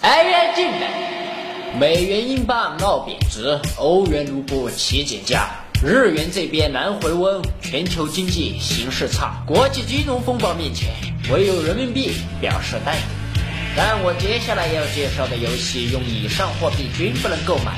爱元进来，美元英镑闹贬值，欧元卢布齐减价，日元这边难回温，全球经济形势差，国际金融风暴面前，唯有人民币表示淡定。但我接下来要介绍的游戏用以上货币均不能购买。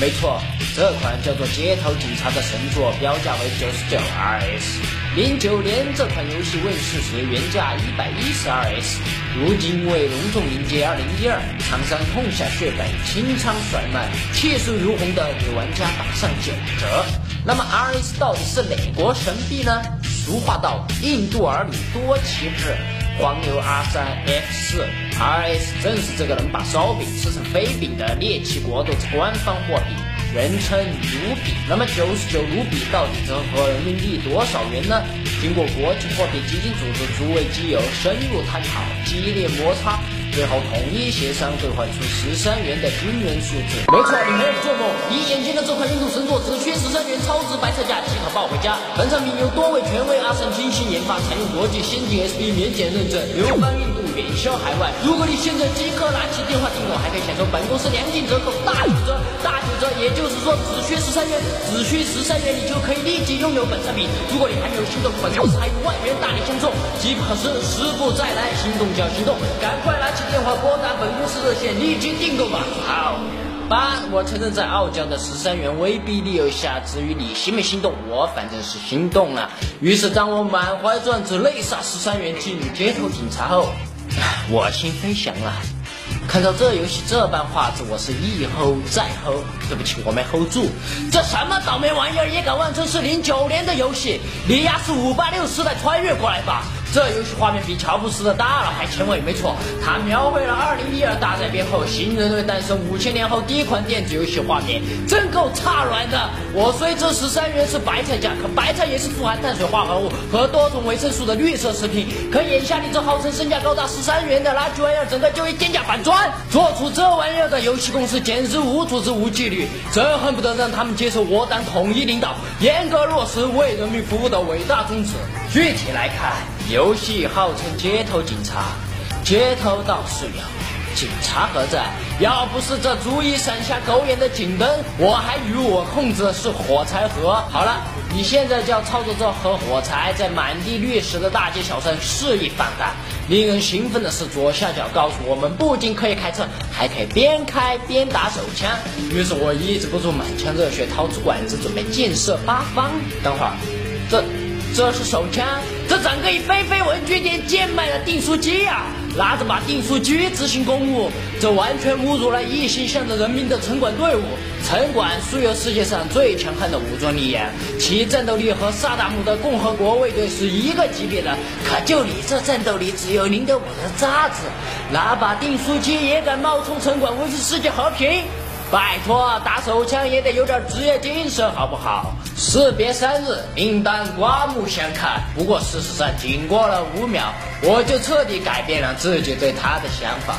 没错，这款叫做《街头警察》的神作标价为九十九 RS。零九年这款游戏问世时原价一百一十 RS，如今为隆重迎接二零一二，厂商痛下血本，清仓甩卖，气势如虹的给玩家打上九折。那么 RS 到底是哪国神币呢？俗话道，印度儿女多奇志。黄牛 R 三 F 四 RS 正是这个能把烧饼吃成飞饼的猎奇国度之官方货币，人称卢比。那么九十九卢比到底折合人民币多少元呢？经过国际货币基金组织诸位基友深入探讨、激烈摩擦。最后统一协商兑换出十三元的惊人数字。没错，你没有做梦。你眼前的这块印度神作回家。本产品由多位权威阿神精心研发，采用国际先进 SP 免检认证，流芳印度，远销海外。如果你现在即刻拿起电话订购，还可以享受本公司良劲折扣大九折，大九折，也就是说只需十三元，只需十三元，你就可以立即拥有本产品。如果你还没有心动，本公司还有万元大礼相送，机不可失，时不再来，心动就要行动，赶快拿起。电话拨打本公司热线，立即订购吧。好，八，我承认在傲娇的十三元威逼利诱下，至于你心没心动，我反正是心动了。于是当我满怀壮志，泪洒十三元进入街头警察后，我心飞翔了。看到这游戏这般画质，我是一吼再吼。对不起，我没 hold 住。这什么倒霉玩意儿也敢妄称是零九年的游戏？你丫是五八六时代穿越过来吧？这游戏画面比乔布斯的大脑还前卫，没错，它描绘了二零一二大灾变后新人类诞生五千年后第一款电子游戏画面，真够差卵的。我虽知十三元是白菜价，可白菜也是富含碳水化合物和多种维生素的绿色食品。可眼下你这号称身价高达十三元的垃圾玩意儿，整个就一天价反转，做出这玩意儿的游戏公司简直无组织无纪律，真恨不得让他们接受我党统一领导，严格落实为人民服务的伟大宗旨。具体来看。游戏号称街头警察，街头倒是有，警察何在？要不是这足以闪瞎狗眼的警灯，我还以为我控制的是火柴盒。好了，你现在就要操作这盒火柴，在满地绿石的大街小巷肆意放弹。令人兴奋的是，左下角告诉我们，不仅可以开车，还可以边开边打手枪。于是我抑制不住满腔热血，掏出管子准备箭射八方。等会儿，这。这是手枪，这整个一飞飞文具店贱卖的订书机呀！拿着把订书机执行公务，这完全侮辱了一心向着人民的城管队伍。城管素有世界上最强悍的武装力量，其战斗力和萨达姆的共和国卫队是一个级别的。可就你这战斗力只有零点五的渣子，拿把订书机也敢冒充城管维持世界和平？拜托，打手枪也得有点职业精神，好不好？士别三日，应当刮目相看。不过事实上，仅过了五秒，我就彻底改变了自己对他的想法。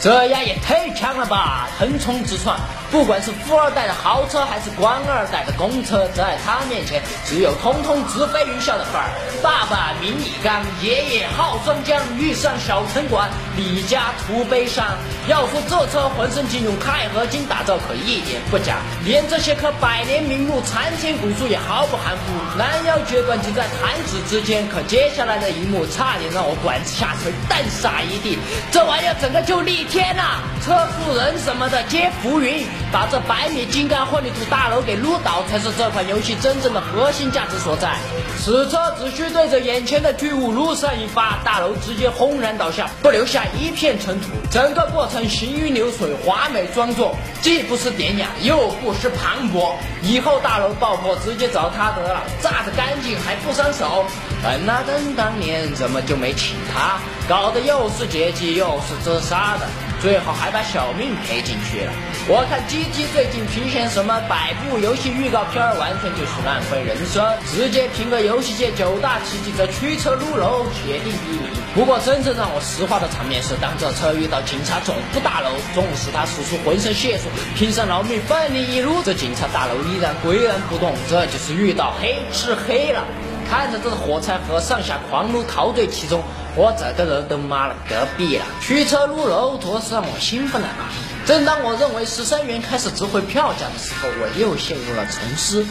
这样也太强了吧！横冲直撞，不管是富二代的豪车还是官二代的公车，在他面前只有通通直飞云霄的范儿。爸爸名李刚，爷爷号双江，遇上小城管，李家图悲伤。要说这车浑身仅用钛合金打造，可一点不假，连这些棵百年名木、参天古树也毫不含糊，拦腰截断仅在弹指之间。可接下来的一幕，差点让我管子下垂，蛋撒一地。这玩意儿整个就逆。天呐，车速人什么的皆浮云，把这百米金刚混凝土大楼给撸倒，才是这款游戏真正的核心价值所在。此车只需对着眼前的巨物撸上一发，大楼直接轰然倒下，不留下一片尘土。整个过程行云流水，华美庄重，既不失典雅，又不失磅礴。以后大楼爆破，直接找他得了，炸得干净还不伤手。本拉登，当年怎么就没请他？搞得又是劫机又是自杀的，最后还把小命赔进去了。我看 GT 最近评选什么百部游戏预告片，完全就是浪费人生，直接评个游戏界九大奇迹，这驱车撸楼铁定第一名。不过真正让我石化的场面是，当这车遇到警察总部大楼，纵使他使出浑身解数，拼上老命奋力一撸，这警察大楼依然岿然不动。这就是遇到黑吃黑了。看着这火柴盒上下狂撸，陶醉其中。我整个人都妈了个逼了！驱车入楼，着实让我兴奋了啊？正当我认为十三元开始值回票价的时候，我又陷入了沉思。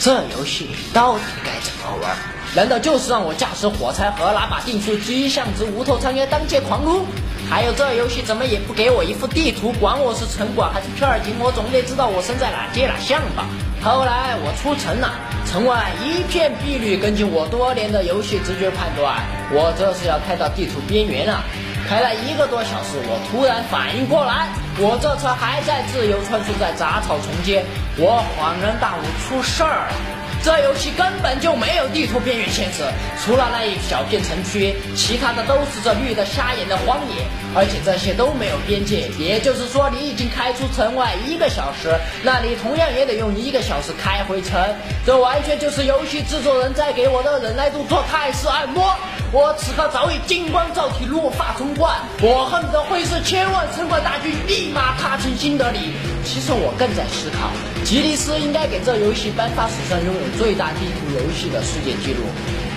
这游戏到底该怎么玩？难道就是让我驾驶火柴盒，拿把订书机，像只无头苍蝇当街狂撸？还有这游戏怎么也不给我一幅地图，管我是城管还是片儿警，我总得知道我身在哪街哪巷吧？后来我出城了，城外一片碧绿。根据我多年的游戏直觉判断，我这是要开到地图边缘了。开了一个多小时，我突然反应过来，我这车还在自由穿梭在杂草丛间。我恍然大悟，出事儿了。这游戏根本就没有地图边缘限制，除了那一小片城区，其他的都是这绿的瞎眼的荒野，而且这些都没有边界。也就是说，你已经开出城外一个小时，那你同样也得用一个小时开回城。这完全就是游戏制作人在给我的忍耐度做泰式按摩。我此刻早已金光照体，落发冲冠，我恨不得会是千万城管大军立马踏进新德里。其实我更在思考，吉尼斯应该给这游戏颁发史上拥有。最大地图游戏的世界纪录，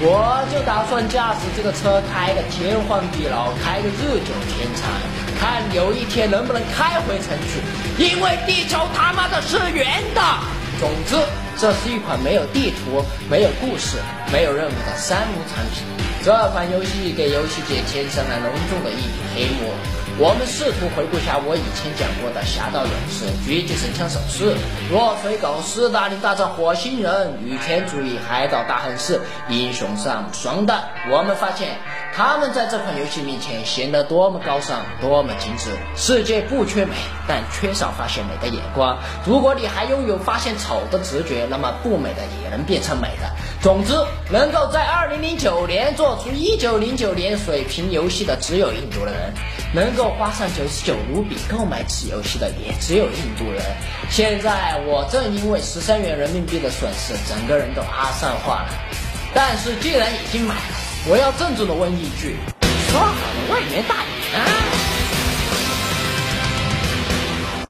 我就打算驾驶这个车开个天荒地老，开个日久天长，看有一天能不能开回城去。因为地球他妈的是圆的。总之，这是一款没有地图、没有故事、没有任务的三无产品。这款游戏给游戏界添上了浓重的一笔黑幕。我们试图回顾下我以前讲过的《侠盗勇士》《狙击神枪手四》《落水狗》《斯大林大战火星人》《女权主义海岛大亨四》《英雄上双弹》。我们发现，他们在这款游戏面前显得多么高尚，多么精致。世界不缺美，但缺少发现美的眼光。如果你还拥有发现丑的直觉，那么不美的也能变成美的。总之，能够在2009年做出1909年水平游戏的，只有印度的人。能够花上九十九卢比购买此游戏的也只有印度人。现在我正因为十三元人民币的损失，整个人都阿三化了。但是既然已经买了，我要郑重的问一句：说好的万元大礼呢？